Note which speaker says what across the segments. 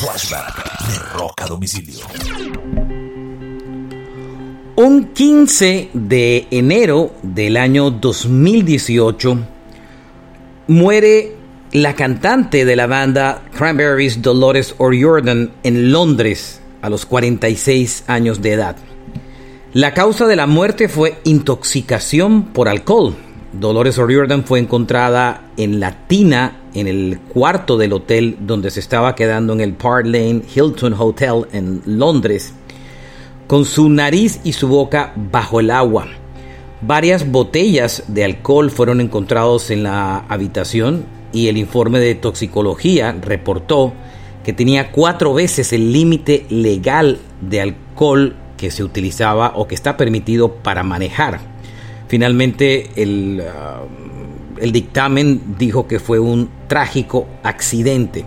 Speaker 1: Flashback de Rock a Domicilio.
Speaker 2: Un 15 de enero del año 2018 muere la cantante de la banda Cranberries Dolores O'Riordan en Londres a los 46 años de edad. La causa de la muerte fue intoxicación por alcohol. Dolores O'Riordan fue encontrada en la tina en el cuarto del hotel donde se estaba quedando en el Park Lane Hilton Hotel en Londres, con su nariz y su boca bajo el agua. Varias botellas de alcohol fueron encontrados en la habitación y el informe de toxicología reportó que tenía cuatro veces el límite legal de alcohol que se utilizaba o que está permitido para manejar. Finalmente el, uh, el dictamen dijo que fue un trágico accidente.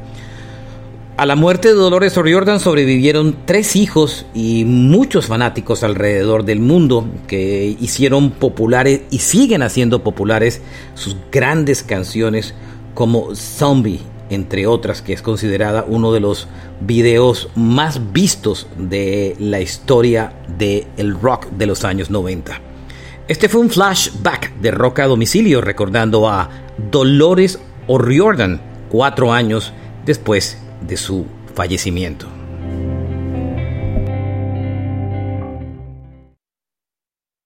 Speaker 2: A la muerte de Dolores O'Riordan sobrevivieron tres hijos y muchos fanáticos alrededor del mundo que hicieron populares y siguen haciendo populares sus grandes canciones como Zombie, entre otras, que es considerada uno de los videos más vistos de la historia del rock de los años 90. Este fue un flashback de rock a domicilio recordando a Dolores O'Riordan cuatro años después de su fallecimiento.